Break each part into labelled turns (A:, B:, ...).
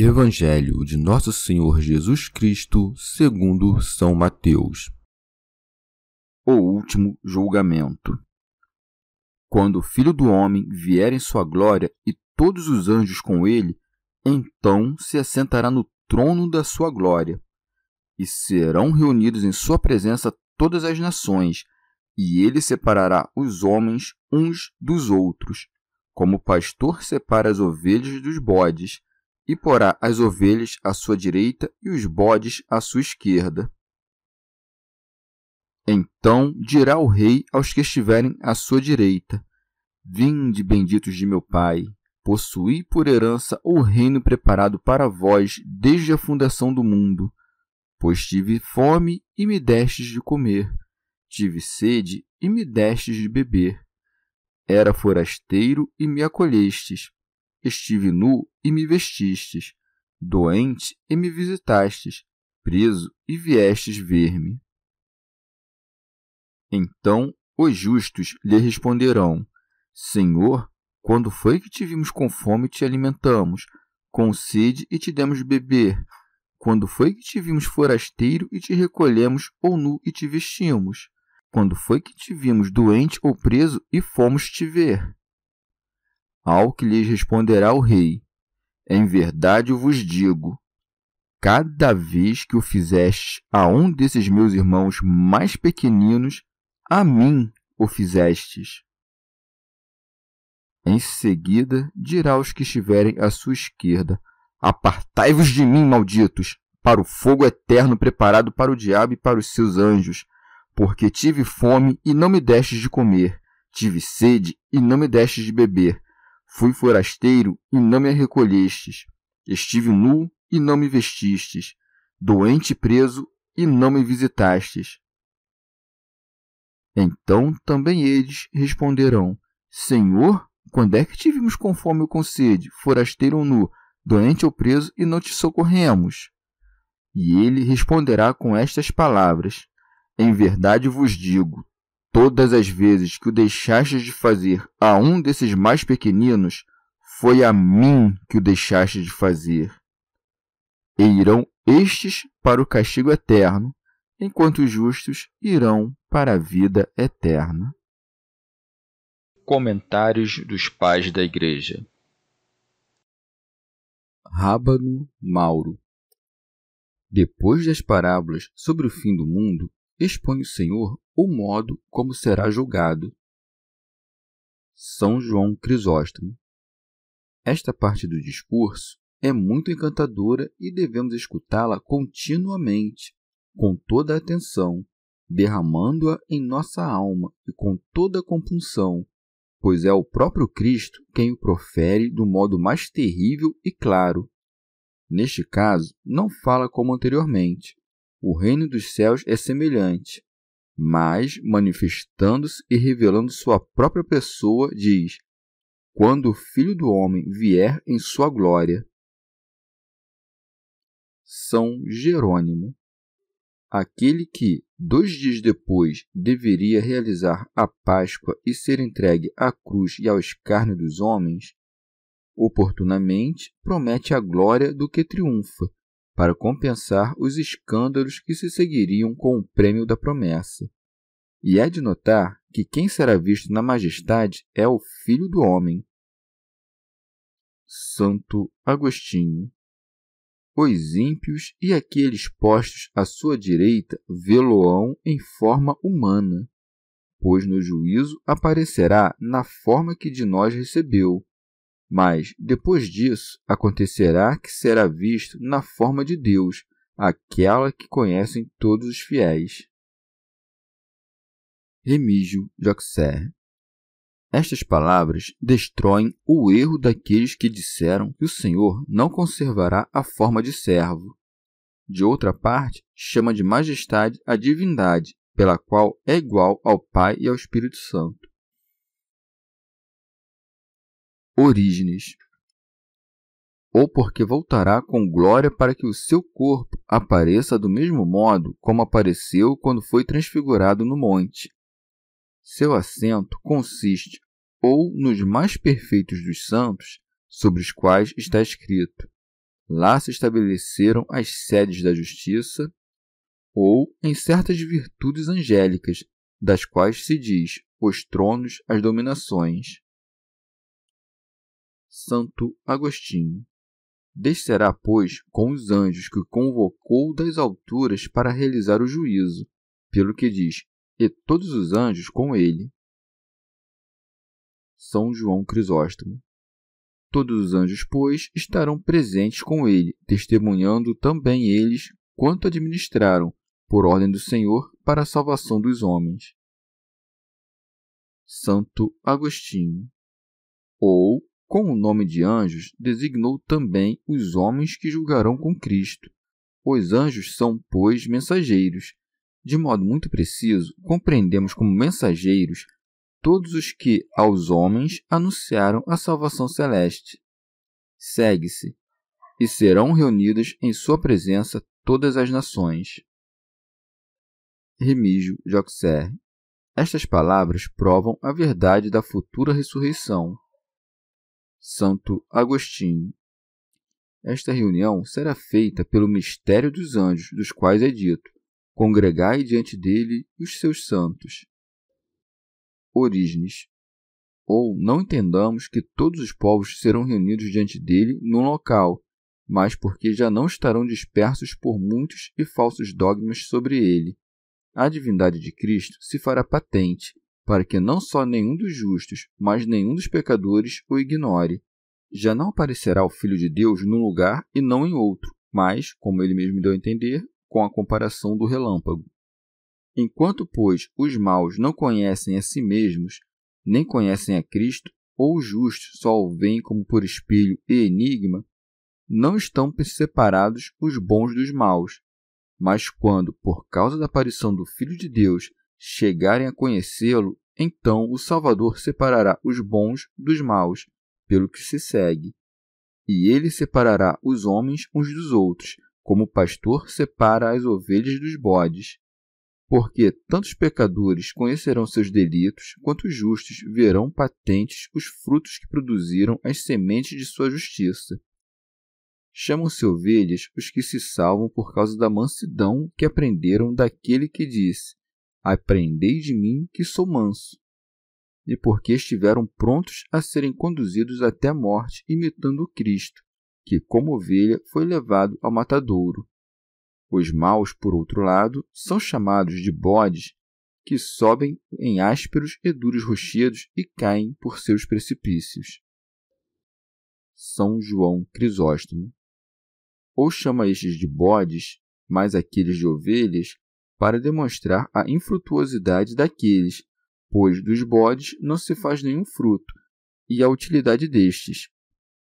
A: Evangelho de Nosso Senhor Jesus Cristo, segundo São Mateus.
B: O último julgamento. Quando o Filho do homem vier em sua glória e todos os anjos com ele, então se assentará no trono da sua glória. E serão reunidos em sua presença todas as nações, e ele separará os homens uns dos outros, como o pastor separa as ovelhas dos bodes e porá as ovelhas à sua direita e os bodes à sua esquerda. Então dirá o rei aos que estiverem à sua direita: Vinde, benditos de meu Pai, possuí por herança o reino preparado para vós desde a fundação do mundo. Pois tive fome e me destes de comer, tive sede e me destes de beber. Era forasteiro e me acolhestes Estive nu e me vestistes, doente e me visitastes, preso e viestes ver-me. Então os justos lhe responderão: Senhor, quando foi que te vimos com fome e te alimentamos, com sede e te demos de beber? Quando foi que te vimos forasteiro e te recolhemos, ou nu e te vestimos? Quando foi que te vimos doente ou preso e fomos te ver? Ao que lhes responderá o rei: Em verdade vos digo: cada vez que o fizeste a um desses meus irmãos mais pequeninos, a mim o fizestes. Em seguida dirá aos que estiverem à sua esquerda: Apartai-vos de mim, malditos, para o fogo eterno preparado para o diabo e para os seus anjos, porque tive fome e não me destes de comer, tive sede e não me destes de beber Fui forasteiro e não me recolhestes. Estive nu e não me vestistes. Doente e preso e não me visitastes. Então também eles responderão: Senhor, quando é que fome ou com sede, forasteiro ou nu, doente ou preso e não te socorremos? E ele responderá com estas palavras: Em verdade vos digo, Todas as vezes que o deixastes de fazer a um desses mais pequeninos, foi a mim que o deixaste de fazer. E irão estes para o castigo eterno, enquanto os justos irão para a vida eterna.
C: Comentários dos Pais da Igreja
A: Rábano Mauro Depois das parábolas sobre o fim do mundo, expõe o Senhor o modo como será julgado. São João Crisóstomo. Esta parte do discurso é muito encantadora e devemos escutá-la continuamente, com toda a atenção, derramando-a em nossa alma e com toda a compunção, pois é o próprio Cristo quem o profere do modo mais terrível e claro. Neste caso, não fala como anteriormente. O reino dos céus é semelhante mas manifestando-se e revelando sua própria pessoa, diz: Quando o Filho do Homem vier em sua glória. São Jerônimo, aquele que, dois dias depois, deveria realizar a Páscoa e ser entregue à cruz e ao escárnio dos homens, oportunamente promete a glória do que triunfa, para compensar os escândalos que se seguiriam com o prêmio da promessa. E é de notar que quem será visto na majestade é o Filho do Homem. Santo Agostinho
B: os ímpios e aqueles postos à sua direita vê-lo-ão em forma humana, pois no juízo aparecerá na forma que de nós recebeu. Mas, depois disso, acontecerá que será visto na forma de Deus, aquela que conhecem todos os fiéis. Remígio Joxer estas palavras destroem o erro daqueles que disseram que o Senhor não conservará a forma de servo. De outra parte, chama de majestade a divindade, pela qual é igual ao Pai e ao Espírito Santo. Orígenes ou porque voltará com glória para que o seu corpo apareça do mesmo modo como apareceu quando foi transfigurado no monte. Seu assento consiste ou nos mais perfeitos dos santos, sobre os quais está escrito: Lá se estabeleceram as sedes da justiça, ou em certas virtudes angélicas, das quais se diz: os tronos, as dominações. Santo Agostinho. Descerá, pois, com os anjos que convocou das alturas para realizar o juízo, pelo que diz: e todos os anjos com ele. São João Crisóstomo. Todos os anjos, pois, estarão presentes com ele, testemunhando também eles quanto administraram, por ordem do Senhor, para a salvação dos homens. Santo Agostinho. Ou, com o nome de anjos, designou também os homens que julgarão com Cristo. Os anjos são, pois, mensageiros, de modo muito preciso, compreendemos como mensageiros todos os que aos homens anunciaram a salvação celeste. Segue-se, e serão reunidas em sua presença todas as nações. Remígio Joxer. Estas palavras provam a verdade da futura ressurreição. Santo Agostinho. Esta reunião será feita pelo mistério dos anjos, dos quais é dito: congregai diante dele os seus santos. Orígenes. Ou não entendamos que todos os povos serão reunidos diante dele num local, mas porque já não estarão dispersos por muitos e falsos dogmas sobre ele. A divindade de Cristo se fará patente, para que não só nenhum dos justos, mas nenhum dos pecadores o ignore. Já não aparecerá o Filho de Deus num lugar e não em outro, mas, como ele mesmo deu a entender, com a comparação do relâmpago. Enquanto, pois, os maus não conhecem a si mesmos, nem conhecem a Cristo, ou os justos só o veem como por espelho e enigma, não estão separados os bons dos maus. Mas quando, por causa da aparição do Filho de Deus, chegarem a conhecê-lo, então o Salvador separará os bons dos maus, pelo que se segue. E ele separará os homens uns dos outros, como o pastor separa as ovelhas dos bodes. Porque tanto os pecadores conhecerão seus delitos, quanto os justos verão patentes os frutos que produziram as sementes de sua justiça. Chamam-se ovelhas os que se salvam por causa da mansidão que aprenderam daquele que disse: Aprendei de mim, que sou manso. E porque estiveram prontos a serem conduzidos até a morte, imitando o Cristo, que, como ovelha, foi levado ao matadouro. Os maus, por outro lado, são chamados de bodes, que sobem em ásperos e duros rochedos e caem por seus precipícios. São João Crisóstomo. Ou chama estes de bodes, mais aqueles de ovelhas, para demonstrar a infrutuosidade daqueles, pois dos bodes não se faz nenhum fruto, e a utilidade destes,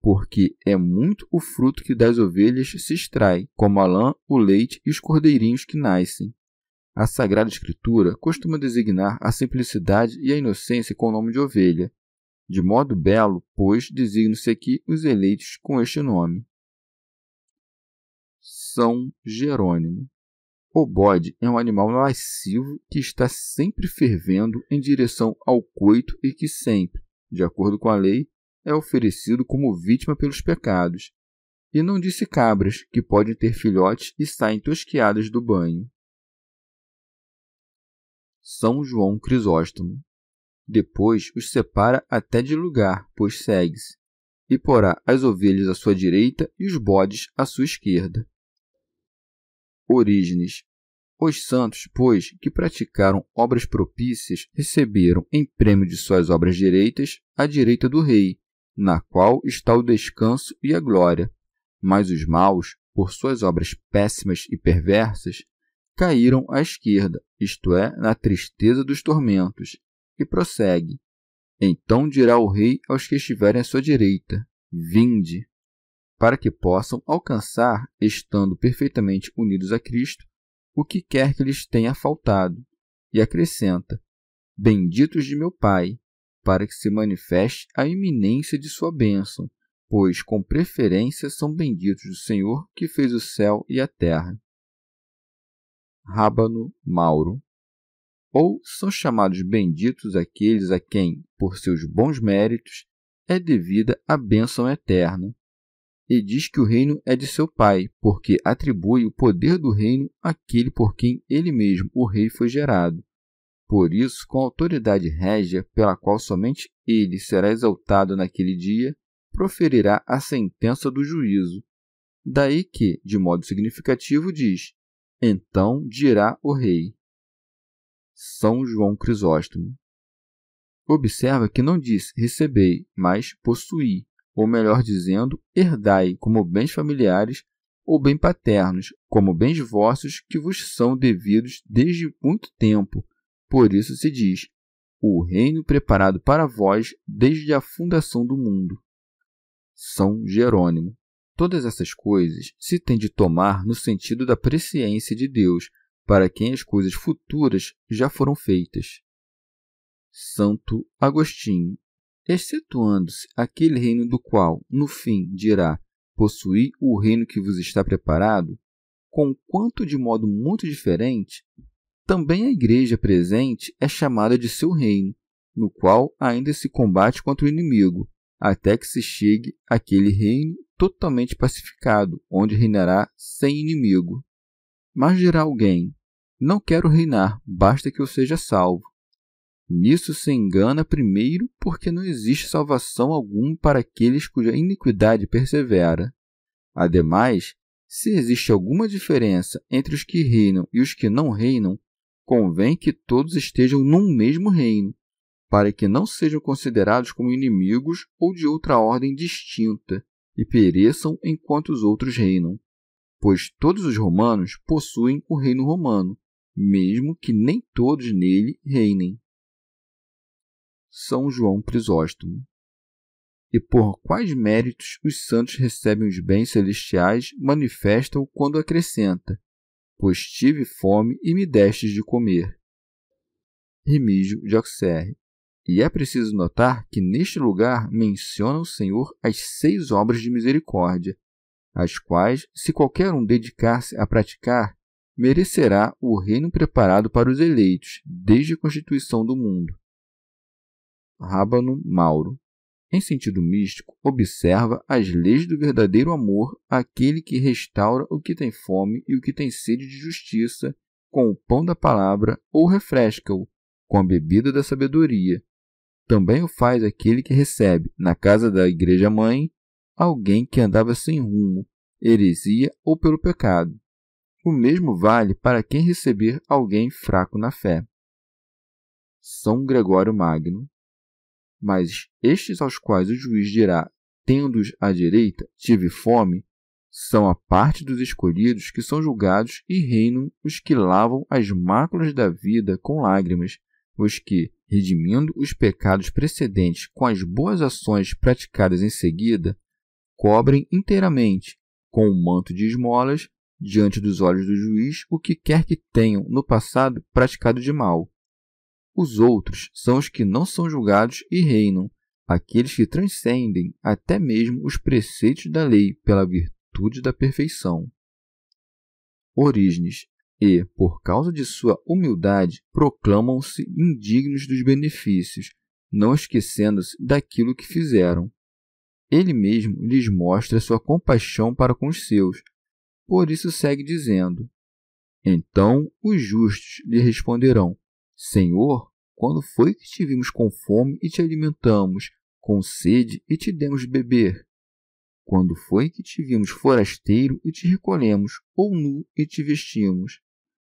B: porque é muito o fruto que das ovelhas se extrai, como a lã, o leite e os cordeirinhos que nascem. A Sagrada Escritura costuma designar a simplicidade e a inocência com o nome de ovelha. De modo belo, pois, designam-se aqui os eleitos com este nome. São Jerônimo. O bode é um animal lascivo que está sempre fervendo em direção ao coito e que sempre, de acordo com a lei, é oferecido como vítima pelos pecados. E não disse cabras, que podem ter filhotes e saem tosquiadas do banho. São João Crisóstomo. Depois os separa até de lugar, pois segue-se. e porá as ovelhas à sua direita e os bodes à sua esquerda. Orígenes. Os santos, pois, que praticaram obras propícias, receberam em prêmio de suas obras direitas a direita do rei, na qual está o descanso e a glória. Mas os maus, por suas obras péssimas e perversas, caíram à esquerda, isto é, na tristeza dos tormentos. E prossegue: Então dirá o rei aos que estiverem à sua direita: Vinde, para que possam alcançar, estando perfeitamente unidos a Cristo, o que quer que lhes tenha faltado. E acrescenta: Benditos de meu Pai, para que se manifeste a iminência de sua bênção, pois com preferência são benditos do Senhor que fez o céu e a terra. Rábano Mauro ou são chamados benditos aqueles a quem, por seus bons méritos, é devida a bênção eterna. E diz que o reino é de seu pai, porque atribui o poder do reino àquele por quem ele mesmo, o rei, foi gerado. Por isso, com a autoridade régia, pela qual somente ele será exaltado naquele dia, proferirá a sentença do juízo. Daí que, de modo significativo, diz: Então dirá o rei. São João Crisóstomo. Observa que não diz recebei, mas possuí, ou melhor dizendo, herdai como bens familiares ou bem paternos, como bens vossos que vos são devidos desde muito tempo, por isso se diz: o reino preparado para vós desde a fundação do mundo. São Jerônimo. Todas essas coisas se tem de tomar no sentido da presciência de Deus, para quem as coisas futuras já foram feitas. Santo Agostinho. Excetuando-se aquele reino do qual, no fim, dirá: possuí o reino que vos está preparado, conquanto de modo muito diferente, também a igreja presente é chamada de seu reino, no qual ainda se combate contra o inimigo, até que se chegue àquele reino totalmente pacificado, onde reinará sem inimigo. Mas dirá alguém: Não quero reinar, basta que eu seja salvo. Nisso se engana primeiro, porque não existe salvação alguma para aqueles cuja iniquidade persevera. Ademais, se existe alguma diferença entre os que reinam e os que não reinam, convém que todos estejam num mesmo reino, para que não sejam considerados como inimigos ou de outra ordem distinta e pereçam enquanto os outros reinam. Pois todos os romanos possuem o reino romano, mesmo que nem todos nele reinem. São João Crisóstomo. E por quais méritos os santos recebem os bens celestiais manifestam quando acrescenta: pois tive fome e me destes de comer. Remígio de Auxerre. E é preciso notar que neste lugar menciona o Senhor as seis obras de misericórdia, as quais, se qualquer um dedicar-se a praticar, merecerá o reino preparado para os eleitos desde a constituição do mundo. Rábano Mauro em sentido místico, observa as leis do verdadeiro amor àquele que restaura o que tem fome e o que tem sede de justiça com o pão da palavra ou refresca-o com a bebida da sabedoria. Também o faz aquele que recebe, na casa da igreja mãe, alguém que andava sem rumo, heresia ou pelo pecado. O mesmo vale para quem receber alguém fraco na fé. São Gregório Magno mas estes aos quais o juiz dirá, tendo-os à direita, tive fome, são a parte dos escolhidos que são julgados e reinam os que lavam as máculas da vida com lágrimas, os que, redimindo os pecados precedentes com as boas ações praticadas em seguida, cobrem inteiramente, com um manto de esmolas, diante dos olhos do juiz, o que quer que tenham no passado praticado de mal, os outros são os que não são julgados e reinam, aqueles que transcendem até mesmo os preceitos da lei pela virtude da perfeição. Orígenes e, por causa de sua humildade, proclamam-se indignos dos benefícios, não esquecendo-se daquilo que fizeram. Ele mesmo lhes mostra sua compaixão para com os seus. Por isso segue dizendo: Então os justos lhe responderão: Senhor, quando foi que te vimos com fome e te alimentamos, com sede e te demos de beber? Quando foi que te vimos forasteiro e te recolhemos, ou nu e te vestimos?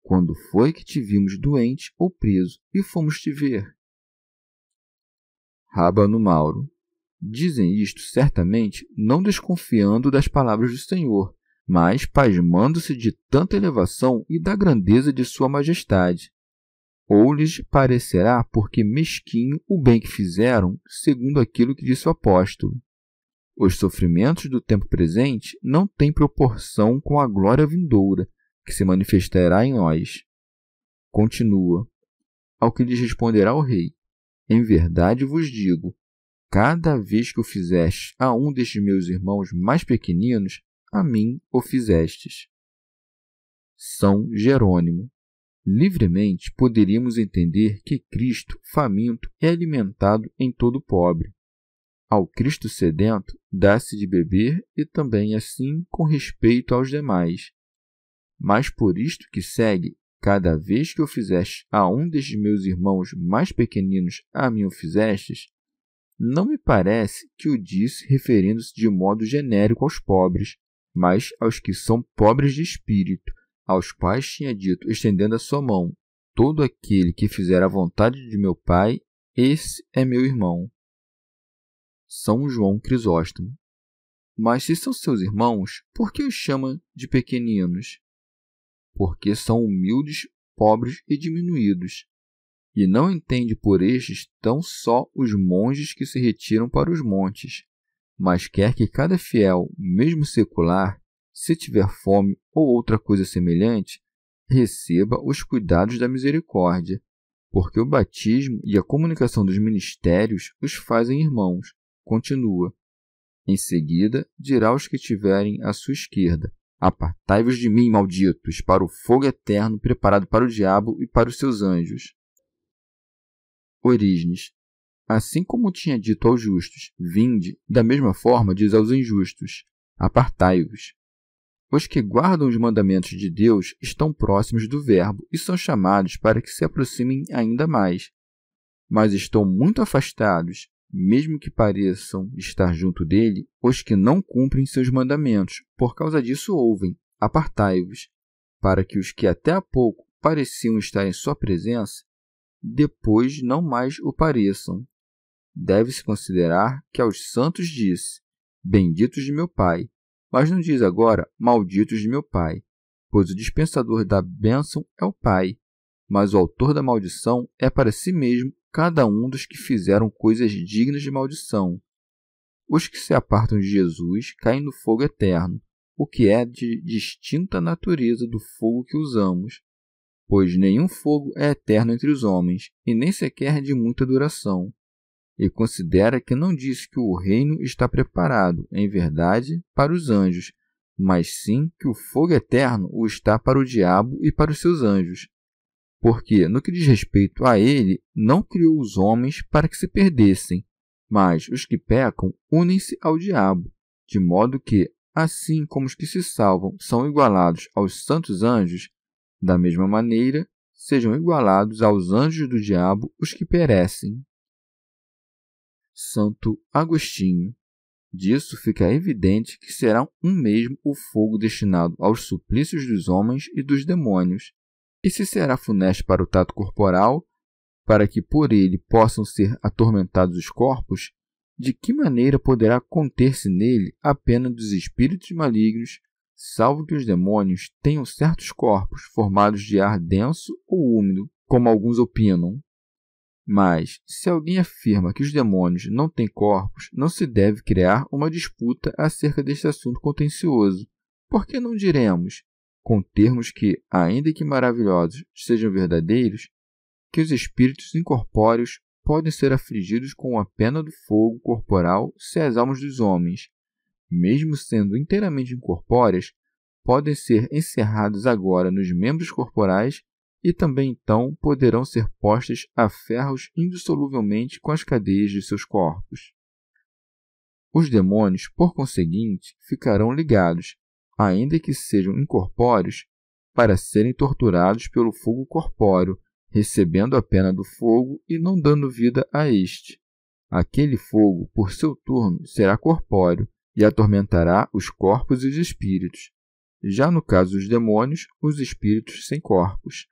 B: Quando foi que te vimos doente ou preso e fomos te ver? Rábano Mauro. Dizem isto certamente não desconfiando das palavras do Senhor, mas pasmando-se de tanta elevação e da grandeza de Sua Majestade. Ou lhes parecerá porque mesquinho o bem que fizeram, segundo aquilo que disse o apóstolo. Os sofrimentos do tempo presente não têm proporção com a glória vindoura, que se manifestará em nós. Continua. Ao que lhes responderá o rei: Em verdade vos digo, cada vez que o fizeste a um destes meus irmãos mais pequeninos, a mim o fizestes. São Jerônimo. Livremente poderíamos entender que Cristo, faminto, é alimentado em todo pobre. Ao Cristo sedento, dá-se de beber e também assim com respeito aos demais. Mas por isto que segue, cada vez que o fizeste a um destes meus irmãos mais pequeninos, a mim o fizestes, não me parece que o disse referindo-se de modo genérico aos pobres, mas aos que são pobres de espírito, aos quais tinha dito, estendendo a sua mão: Todo aquele que fizer a vontade de meu Pai, esse é meu irmão. São João Crisóstomo. Mas se são seus irmãos, por que os chama de pequeninos? Porque são humildes, pobres e diminuídos. E não entende por estes tão só os monges que se retiram para os montes, mas quer que cada fiel, mesmo secular, se tiver fome ou outra coisa semelhante, receba os cuidados da misericórdia, porque o batismo e a comunicação dos ministérios os fazem irmãos, continua. Em seguida, dirá aos que tiverem à sua esquerda: Apartai-vos de mim, malditos, para o fogo eterno preparado para o diabo e para os seus anjos. Orígenes. Assim como tinha dito aos justos, vinde, da mesma forma diz aos injustos: Apartai-vos. Os que guardam os mandamentos de Deus estão próximos do Verbo e são chamados para que se aproximem ainda mais. Mas estão muito afastados mesmo que pareçam estar junto dele, os que não cumprem seus mandamentos. Por causa disso, ouvem: apartai-vos, para que os que até há pouco pareciam estar em sua presença, depois não mais o pareçam. Deve-se considerar que aos santos disse: Benditos de meu Pai, mas não diz agora: Malditos de meu Pai, pois o dispensador da bênção é o Pai, mas o autor da maldição é para si mesmo cada um dos que fizeram coisas dignas de maldição. Os que se apartam de Jesus caem no fogo eterno, o que é de distinta natureza do fogo que usamos, pois nenhum fogo é eterno entre os homens, e nem sequer de muita duração. E considera que não disse que o reino está preparado, em verdade, para os anjos, mas sim que o fogo eterno o está para o diabo e para os seus anjos porque, no que diz respeito a ele, não criou os homens para que se perdessem, mas os que pecam unem-se ao diabo, de modo que, assim como os que se salvam são igualados aos santos anjos, da mesma maneira sejam igualados aos anjos do diabo os que perecem. Santo Agostinho. Disso fica evidente que será um mesmo o fogo destinado aos suplícios dos homens e dos demônios, e se será funesto para o tato corporal, para que por ele possam ser atormentados os corpos, de que maneira poderá conter-se nele a pena dos espíritos malignos, salvo que os demônios tenham certos corpos formados de ar denso ou úmido, como alguns opinam? Mas, se alguém afirma que os demônios não têm corpos, não se deve criar uma disputa acerca deste assunto contencioso. Por que não diremos com termos que, ainda que maravilhosos, sejam verdadeiros, que os espíritos incorpóreos podem ser afligidos com a pena do fogo corporal se as almas dos homens, mesmo sendo inteiramente incorpóreas, podem ser encerradas agora nos membros corporais e também então poderão ser postas a ferros indissoluvelmente com as cadeias de seus corpos. Os demônios, por conseguinte, ficarão ligados, ainda que sejam incorpóreos, para serem torturados pelo fogo corpóreo, recebendo a pena do fogo e não dando vida a este. Aquele fogo, por seu turno, será corpóreo e atormentará os corpos e os espíritos. Já no caso dos demônios, os espíritos sem corpos.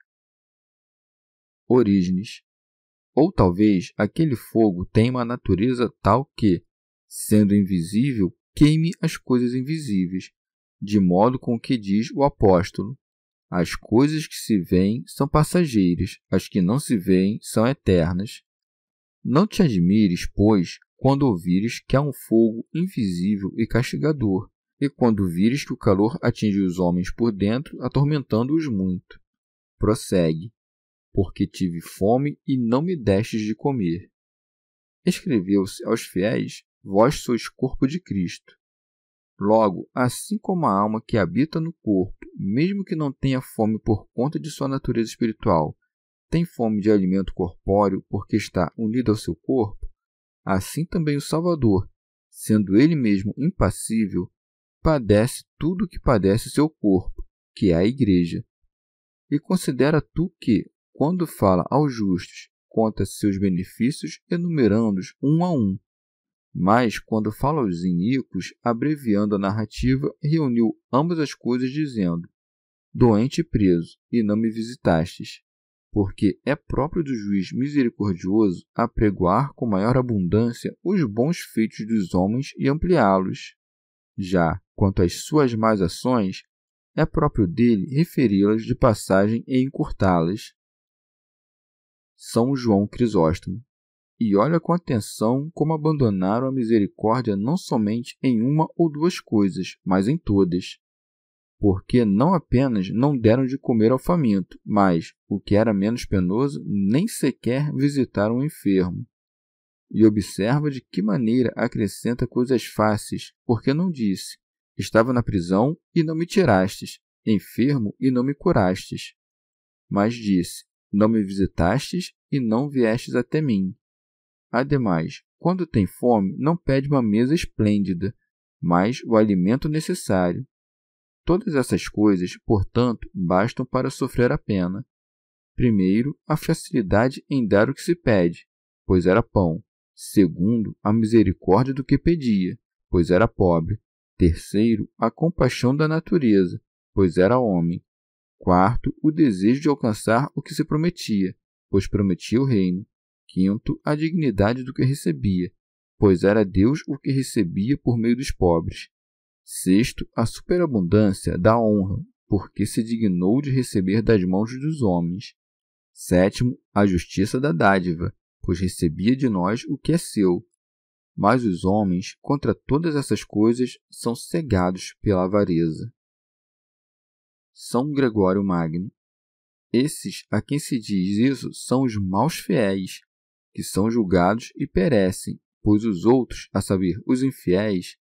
B: Orígenes. Ou talvez aquele fogo tenha uma natureza tal que, sendo invisível, queime as coisas invisíveis, de modo com que diz o apóstolo: As coisas que se veem são passageiras, as que não se veem são eternas. Não te admires, pois, quando ouvires que há um fogo invisível e castigador, e quando vires que o calor atinge os homens por dentro, atormentando-os muito. Prossegue, porque tive fome e não me destes de comer. Escreveu-se aos fiéis: Vós sois corpo de Cristo. Logo, assim como a alma que habita no corpo, mesmo que não tenha fome por conta de sua natureza espiritual, tem fome de alimento corpóreo porque está unido ao seu corpo, assim também o Salvador, sendo ele mesmo impassível, padece tudo o que padece seu corpo, que é a Igreja. E considera tu que, quando fala aos justos, conta seus benefícios enumerando-os um a um. Mas, quando fala aos iníquos, abreviando a narrativa, reuniu ambas as coisas, dizendo: Doente e preso, e não me visitastes. Porque é próprio do juiz misericordioso apregoar com maior abundância os bons feitos dos homens e ampliá-los. Já quanto às suas más ações, é próprio dele referi-las de passagem e encurtá-las. São João Crisóstomo. E olha com atenção como abandonaram a misericórdia não somente em uma ou duas coisas, mas em todas. Porque não apenas não deram de comer ao faminto, mas, o que era menos penoso, nem sequer visitaram o enfermo. E observa de que maneira acrescenta coisas fáceis, porque não disse: Estava na prisão e não me tirastes, enfermo e não me curastes. Mas disse: Não me visitastes e não viestes até mim. Ademais, quando tem fome, não pede uma mesa esplêndida, mas o alimento necessário. Todas essas coisas, portanto, bastam para sofrer a pena. Primeiro, a facilidade em dar o que se pede, pois era pão. Segundo, a misericórdia do que pedia, pois era pobre. Terceiro, a compaixão da natureza, pois era homem. Quarto, o desejo de alcançar o que se prometia, pois prometia o reino. Quinto, a dignidade do que recebia, pois era Deus o que recebia por meio dos pobres. Sexto, a superabundância da honra, porque se dignou de receber das mãos dos homens. Sétimo, a justiça da dádiva, pois recebia de nós o que é seu. Mas os homens, contra todas essas coisas, são cegados pela avareza. São Gregório Magno. Esses a quem se diz isso são os maus fiéis, que são julgados e perecem, pois os outros, a saber, os infiéis,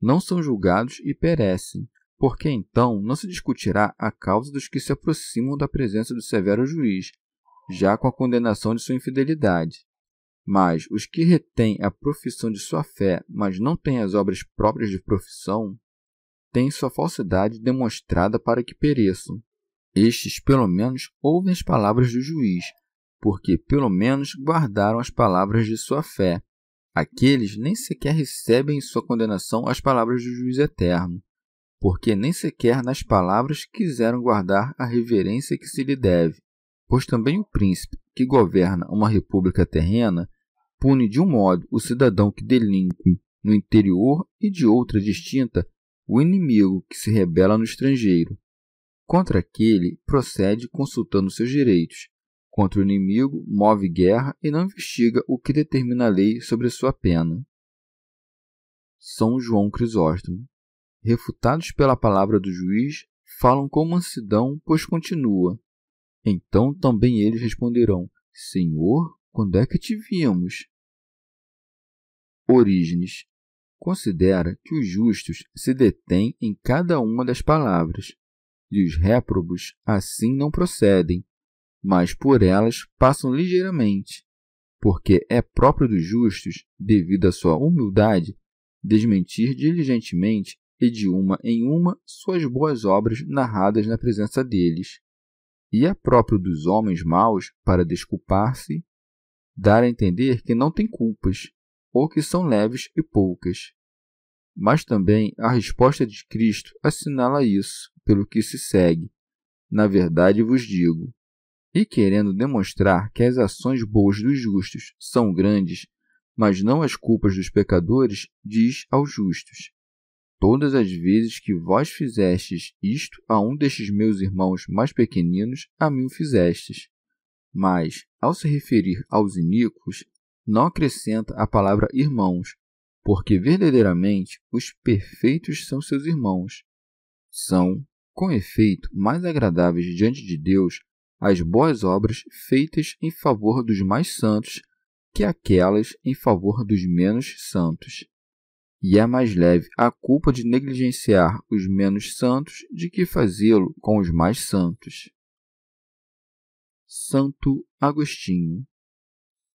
B: não são julgados e perecem, porque então não se discutirá a causa dos que se aproximam da presença do severo juiz, já com a condenação de sua infidelidade. Mas os que retêm a profissão de sua fé, mas não têm as obras próprias de profissão, têm sua falsidade demonstrada para que pereçam. Estes, pelo menos, ouvem as palavras do juiz, porque pelo menos guardaram as palavras de sua fé. Aqueles nem sequer recebem em sua condenação as palavras do juiz eterno, porque nem sequer nas palavras quiseram guardar a reverência que se lhe deve. Pois também o príncipe, que governa uma república terrena, pune de um modo o cidadão que delinque no interior e de outra distinta o inimigo que se rebela no estrangeiro. Contra aquele, procede consultando seus direitos. Contra o inimigo, move guerra e não investiga o que determina a lei sobre sua pena. São João Crisóstomo. Refutados pela palavra do juiz, falam com mansidão, pois continua. Então também eles responderão: Senhor, quando é que te vimos? Orígenes considera que os justos se detêm em cada uma das palavras, e os réprobos assim não procedem, mas por elas passam ligeiramente, porque é próprio dos justos, devido à sua humildade, desmentir diligentemente e de uma em uma suas boas obras narradas na presença deles. E é próprio dos homens maus, para desculpar-se, dar a entender que não têm culpas, ou que são leves e poucas. Mas também a resposta de Cristo assinala isso, pelo que se segue. Na verdade vos digo. E querendo demonstrar que as ações boas dos justos são grandes, mas não as culpas dos pecadores, diz aos justos: Todas as vezes que vós fizestes isto a um destes meus irmãos mais pequeninos, a mim o fizestes. Mas, ao se referir aos iníquos, não acrescenta a palavra irmãos, porque verdadeiramente os perfeitos são seus irmãos. São, com efeito, mais agradáveis diante de Deus as boas obras feitas em favor dos mais santos que aquelas em favor dos menos santos. E é mais leve a culpa de negligenciar os menos santos de que fazê-lo com os mais santos. Santo Agostinho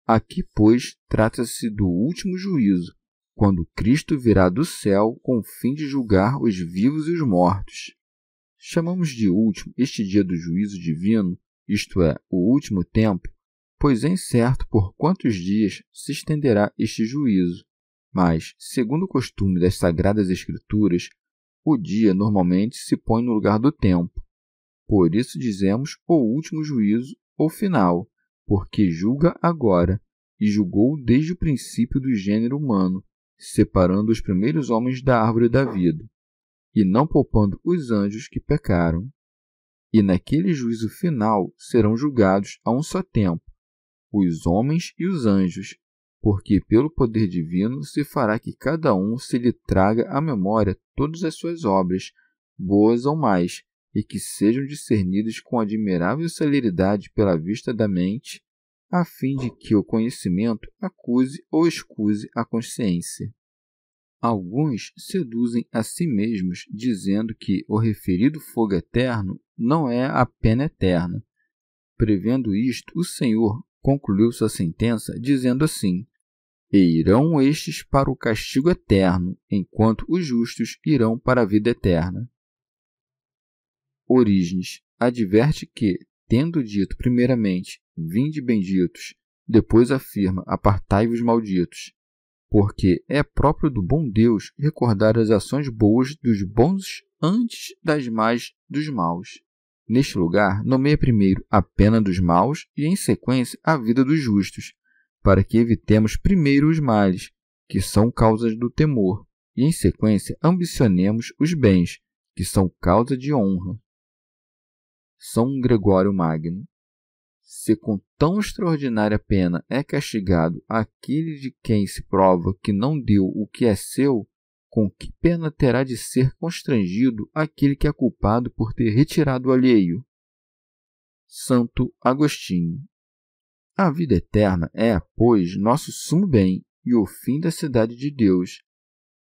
B: Aqui, pois, trata-se do último juízo, quando Cristo virá do céu com o fim de julgar os vivos e os mortos. Chamamos de último este dia do juízo divino, isto é, o último tempo, pois é incerto por quantos dias se estenderá este juízo. Mas, segundo o costume das Sagradas Escrituras, o dia normalmente se põe no lugar do tempo. Por isso dizemos o último juízo ou final, porque julga agora e julgou desde o princípio do gênero humano, separando os primeiros homens da árvore da vida, e não poupando os anjos que pecaram. E naquele juízo final serão julgados a um só tempo, os homens e os anjos, porque pelo poder divino se fará que cada um se lhe traga à memória todas as suas obras, boas ou mais, e que sejam discernidas com admirável celeridade pela vista da mente a fim de que o conhecimento acuse ou excuse a consciência. Alguns seduzem a si mesmos dizendo que o referido fogo eterno não é a pena eterna. Prevendo isto, o Senhor concluiu sua sentença dizendo assim: E irão estes para o castigo eterno, enquanto os justos irão para a vida eterna. Orígenes adverte que, tendo dito primeiramente Vinde benditos. Depois afirma: Apartai-vos malditos. Porque é próprio do bom Deus recordar as ações boas dos bons antes das más dos maus. Neste lugar, nomeia primeiro a pena dos maus e, em sequência, a vida dos justos, para que evitemos primeiro os males, que são causas do temor, e, em sequência, ambicionemos os bens, que são causa de honra. São Gregório Magno se com tão extraordinária pena é castigado aquele de quem se prova que não deu o que é seu, com que pena terá de ser constrangido aquele que é culpado por ter retirado o alheio? Santo Agostinho. A vida eterna é, pois, nosso sumo bem e o fim da cidade de Deus.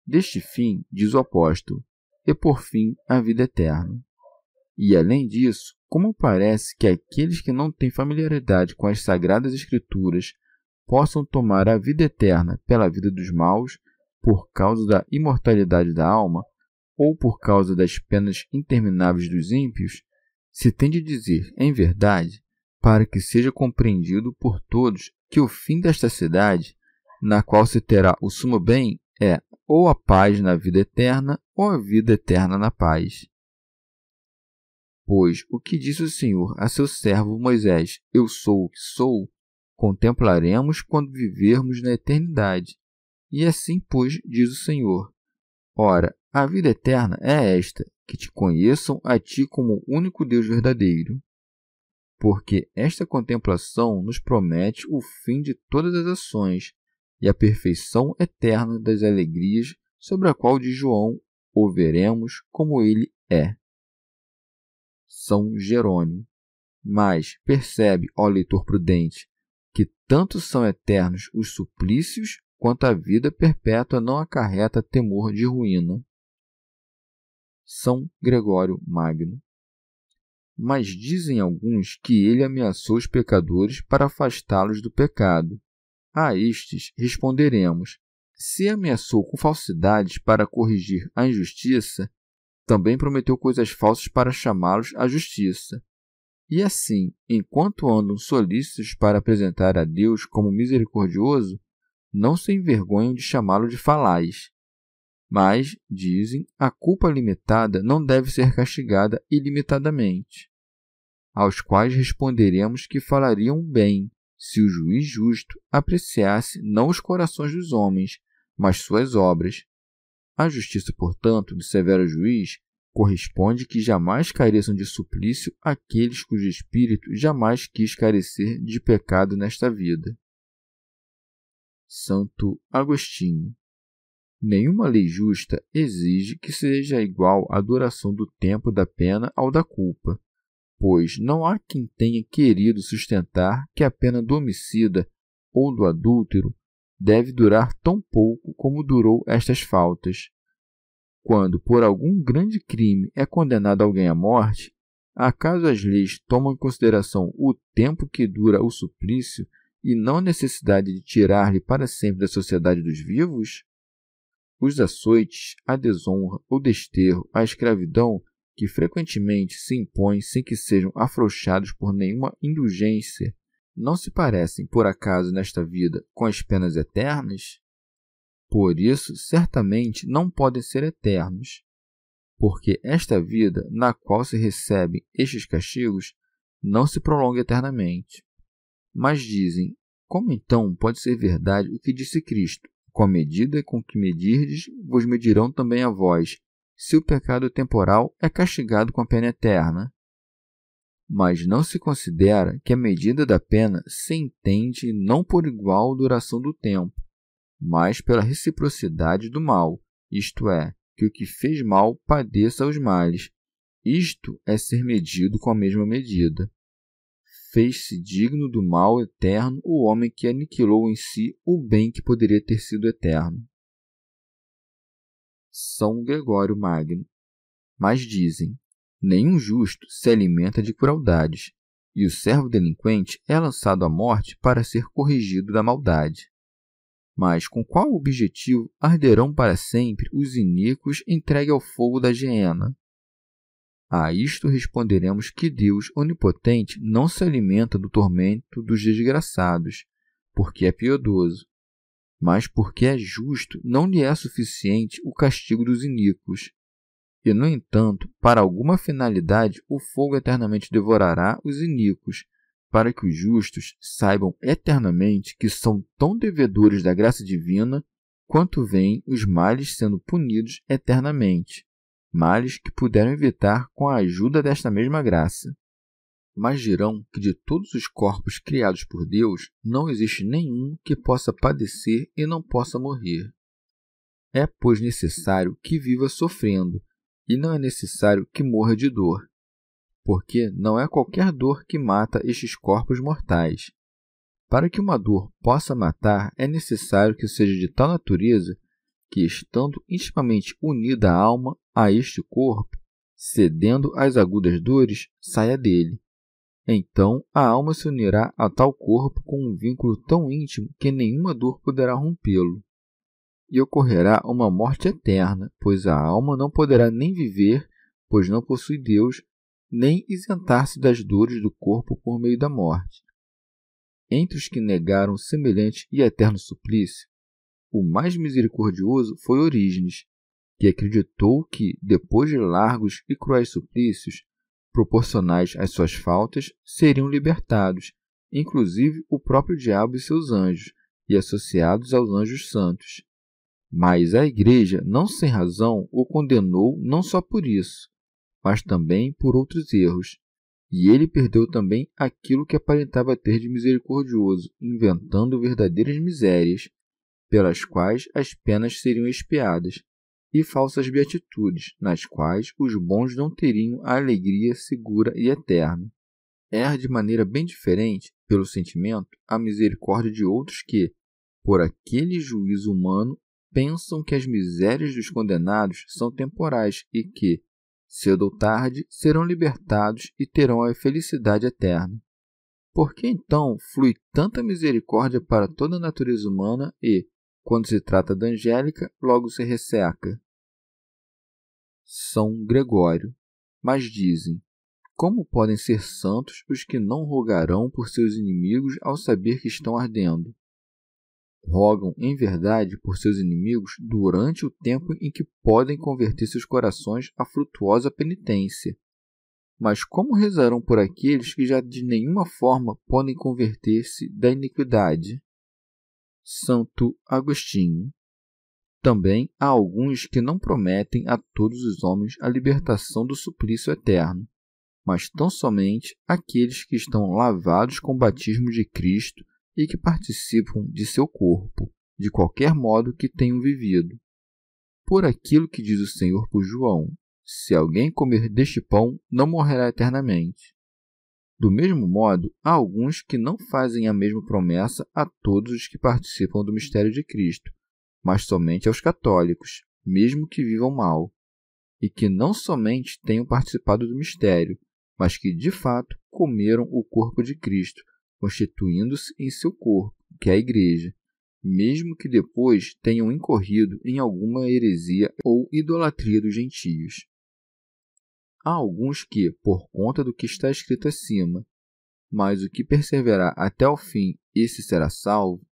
B: Deste fim, diz o apóstolo, e por fim a vida eterna. E além disso, como parece que aqueles que não têm familiaridade com as Sagradas Escrituras possam tomar a vida eterna pela vida dos maus, por causa da imortalidade da alma, ou por causa das penas intermináveis dos ímpios, se tem de dizer, em verdade, para que seja compreendido por todos que o fim desta cidade, na qual se terá o sumo bem, é ou a paz na vida eterna ou a vida eterna na paz. Pois o que disse o Senhor a seu servo Moisés: Eu sou o que sou, contemplaremos quando vivermos na eternidade. E assim, pois, diz o Senhor: Ora, a vida eterna é esta, que te conheçam a ti como o único Deus verdadeiro. Porque esta contemplação nos promete o fim de todas as ações e a perfeição eterna das alegrias, sobre a qual de João o veremos como ele é. São Jerônimo. Mas percebe, ó leitor prudente, que tanto são eternos os suplícios quanto a vida perpétua não acarreta temor de ruína. São Gregório Magno. Mas dizem alguns que ele ameaçou os pecadores para afastá-los do pecado. A estes responderemos: se ameaçou com falsidades para corrigir a injustiça, também prometeu coisas falsas para chamá-los à justiça. E assim, enquanto andam solícitos para apresentar a Deus como misericordioso, não se envergonham de chamá-lo de falaz. Mas, dizem, a culpa limitada não deve ser castigada ilimitadamente. Aos quais responderemos que falariam bem se o juiz justo apreciasse não os corações dos homens, mas suas obras. A justiça, portanto, do severo juiz corresponde que jamais careçam de suplício aqueles cujo espírito jamais quis carecer de pecado nesta vida. Santo Agostinho Nenhuma lei justa exige que seja igual a duração do tempo da pena ao da culpa, pois não há quem tenha querido sustentar que a pena do homicida ou do adúltero deve durar tão pouco como durou estas faltas. Quando por algum grande crime é condenado alguém à morte, acaso as leis tomam em consideração o tempo que dura o suplício e não a necessidade de tirar-lhe para sempre da sociedade dos vivos? Os açoites, a desonra, o desterro, a escravidão, que frequentemente se impõem sem que sejam afrouxados por nenhuma indulgência, não se parecem, por acaso, nesta vida com as penas eternas? Por isso, certamente não podem ser eternos, porque esta vida na qual se recebem estes castigos não se prolonga eternamente. Mas dizem: como então pode ser verdade o que disse Cristo? Com a medida com que medirdes, vos medirão também a vós, se o pecado temporal é castigado com a pena eterna. Mas não se considera que a medida da pena se entende não por igual duração do tempo, mas pela reciprocidade do mal, isto é, que o que fez mal padeça os males. Isto é ser medido com a mesma medida fez-se digno do mal eterno o homem que aniquilou em si o bem que poderia ter sido eterno. São Gregório Magno. Mas dizem: nenhum justo se alimenta de crueldades, e o servo delinquente é lançado à morte para ser corrigido da maldade. Mas com qual objetivo arderão para sempre os iníquos entregue ao fogo da hiena? A isto responderemos que Deus onipotente não se alimenta do tormento dos desgraçados, porque é piedoso, mas porque é justo, não lhe é suficiente o castigo dos iníquos. E, no entanto, para alguma finalidade, o fogo eternamente devorará os iníquos, para que os justos saibam eternamente que são tão devedores da graça divina quanto vêm os males sendo punidos eternamente males que puderam evitar com a ajuda desta mesma graça. Mas dirão que de todos os corpos criados por Deus, não existe nenhum que possa padecer e não possa morrer. É, pois, necessário que viva sofrendo, e não é necessário que morra de dor, porque não é qualquer dor que mata estes corpos mortais. Para que uma dor possa matar, é necessário que seja de tal natureza que, estando intimamente unida a alma a este corpo, cedendo às agudas dores, saia dele. Então a alma se unirá a tal corpo com um vínculo tão íntimo que nenhuma dor poderá rompê-lo. E ocorrerá uma morte eterna, pois a alma não poderá nem viver, pois não possui Deus, nem isentar-se das dores do corpo por meio da morte. Entre os que negaram semelhante e eterno suplício, o mais misericordioso foi Orígenes, que acreditou que, depois de largos e cruéis suplícios, proporcionais às suas faltas, seriam libertados, inclusive o próprio diabo e seus anjos, e associados aos anjos santos. Mas a Igreja, não sem razão, o condenou não só por isso, mas também por outros erros. E ele perdeu também aquilo que aparentava ter de misericordioso, inventando verdadeiras misérias, pelas quais as penas seriam expiadas, e falsas beatitudes, nas quais os bons não teriam a alegria segura e eterna. Erra de maneira bem diferente, pelo sentimento, a misericórdia de outros que, por aquele juízo humano, pensam que as misérias dos condenados são temporais e que, cedo ou tarde, serão libertados e terão a felicidade eterna. Por que então flui tanta misericórdia para toda a natureza humana e, quando se trata da Angélica, logo se resseca. São Gregório. Mas dizem: Como podem ser santos os que não rogarão por seus inimigos ao saber que estão ardendo? Rogam em verdade por seus inimigos durante o tempo em que podem converter seus corações à frutuosa penitência. Mas como rezarão por aqueles que já de nenhuma forma podem converter-se da iniquidade? Santo Agostinho. Também há alguns que não prometem a todos os homens a libertação do suplício eterno, mas tão somente aqueles que estão lavados com o batismo de Cristo e que participam de seu corpo, de qualquer modo que tenham vivido. Por aquilo que diz o Senhor por João: Se alguém comer deste pão, não morrerá eternamente. Do mesmo modo, há alguns que não fazem a mesma promessa a todos os que participam do mistério de Cristo, mas somente aos católicos, mesmo que vivam mal, e que não somente tenham participado do mistério, mas que de fato comeram o corpo de Cristo constituindo-se em seu corpo, que é a Igreja, mesmo que depois tenham incorrido em alguma heresia ou idolatria dos gentios. Há alguns que, por conta do que está escrito acima, mas o que perseverar até o fim, esse será salvo,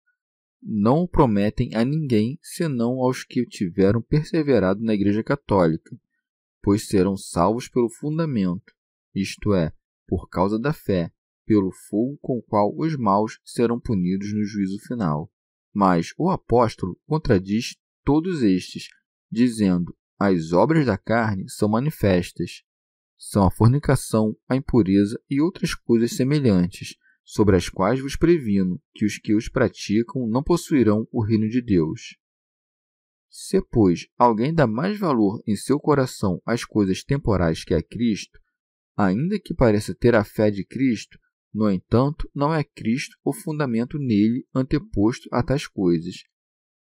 B: não o prometem a ninguém senão aos que tiveram perseverado na Igreja Católica, pois serão salvos pelo fundamento, isto é, por causa da fé, pelo fogo com o qual os maus serão punidos no juízo final. Mas o apóstolo contradiz todos estes, dizendo: as obras da carne são manifestas, são a fornicação, a impureza e outras coisas semelhantes, sobre as quais vos previno que os que os praticam não possuirão o reino de Deus. Se, pois, alguém dá mais valor em seu coração às coisas temporais que a Cristo, ainda que pareça ter a fé de Cristo, no entanto, não é Cristo o fundamento nele anteposto a tais coisas.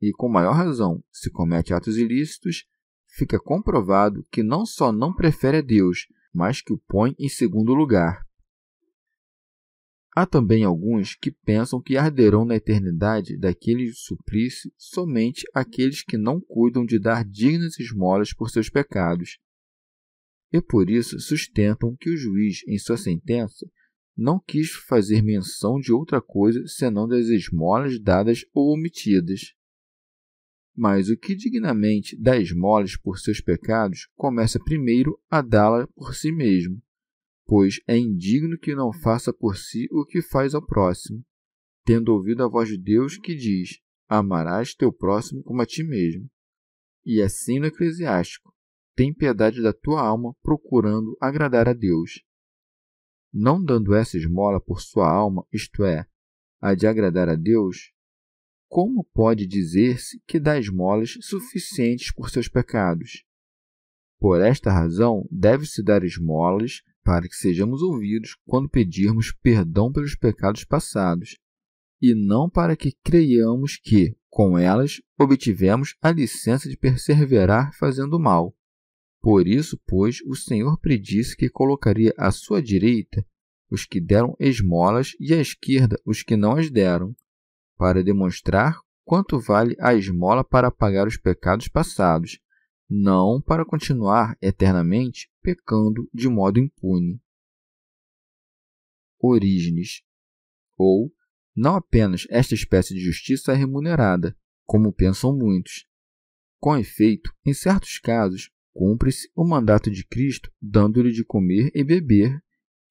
B: E com maior razão, se comete atos ilícitos, fica comprovado que não só não prefere a Deus, mas que o põe em segundo lugar. Há também alguns que pensam que arderão na eternidade daquele suplício somente aqueles que não cuidam de dar dignas esmolas por seus pecados. E por isso sustentam que o juiz, em sua sentença, não quis fazer menção de outra coisa senão das esmolas dadas ou omitidas. Mas o que dignamente dá esmolas por seus pecados, começa primeiro a dá-la por si mesmo, pois é indigno que não faça por si o que faz ao próximo, tendo ouvido a voz de Deus que diz: Amarás teu próximo como a ti mesmo. E assim no Eclesiástico: Tem piedade da tua alma, procurando agradar a Deus não dando essa esmola por sua alma, isto é, a de agradar a Deus, como pode dizer-se que dá esmolas suficientes por seus pecados? Por esta razão, deve-se dar esmolas para que sejamos ouvidos quando pedirmos perdão pelos pecados passados, e não para que creiamos que, com elas, obtivemos a licença de perseverar fazendo mal. Por isso, pois, o Senhor predisse que colocaria à sua direita os que deram esmolas e à esquerda os que não as deram, para demonstrar quanto vale a esmola para pagar os pecados passados, não para continuar eternamente pecando de modo impune. Orígenes ou não apenas esta espécie de justiça é remunerada, como pensam muitos. Com efeito, em certos casos, cumpre-se o mandato de Cristo, dando-lhe de comer e beber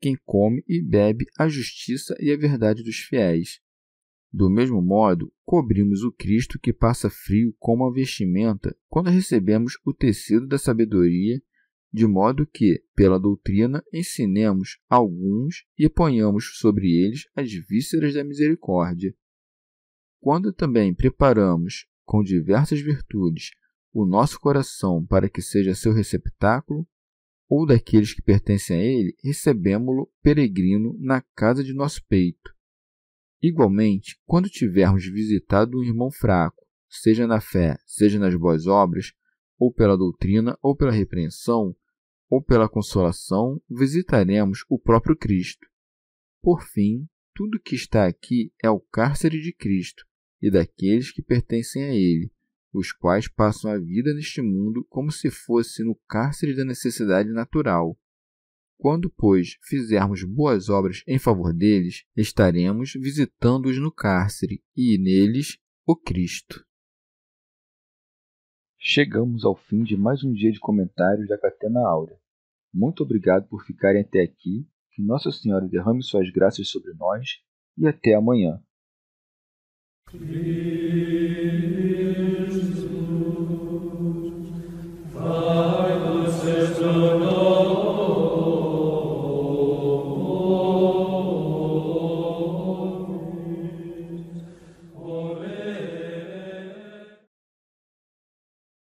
B: quem come e bebe a justiça e a verdade dos fiéis. Do mesmo modo, cobrimos o Cristo que passa frio como a vestimenta quando recebemos o tecido da sabedoria, de modo que, pela doutrina, ensinemos alguns e ponhamos sobre eles as vísceras da misericórdia. Quando também preparamos, com diversas virtudes, o nosso coração para que seja seu receptáculo, ou daqueles que pertencem a ele, recebemo-lo peregrino na casa de nosso peito. Igualmente, quando tivermos visitado um irmão fraco, seja na fé, seja nas boas obras, ou pela doutrina, ou pela repreensão, ou pela consolação, visitaremos o próprio Cristo. Por fim, tudo que está aqui é o cárcere de Cristo e daqueles que pertencem a ele, os quais passam a vida neste mundo como se fosse no cárcere da necessidade natural. Quando, pois, fizermos boas obras em favor deles, estaremos visitando-os no cárcere e neles
D: o Cristo.
B: Chegamos ao fim de mais um dia de comentários da Catena Áurea. Muito obrigado por ficarem até aqui. Que Nossa Senhora derrame suas graças sobre nós e até amanhã. Sono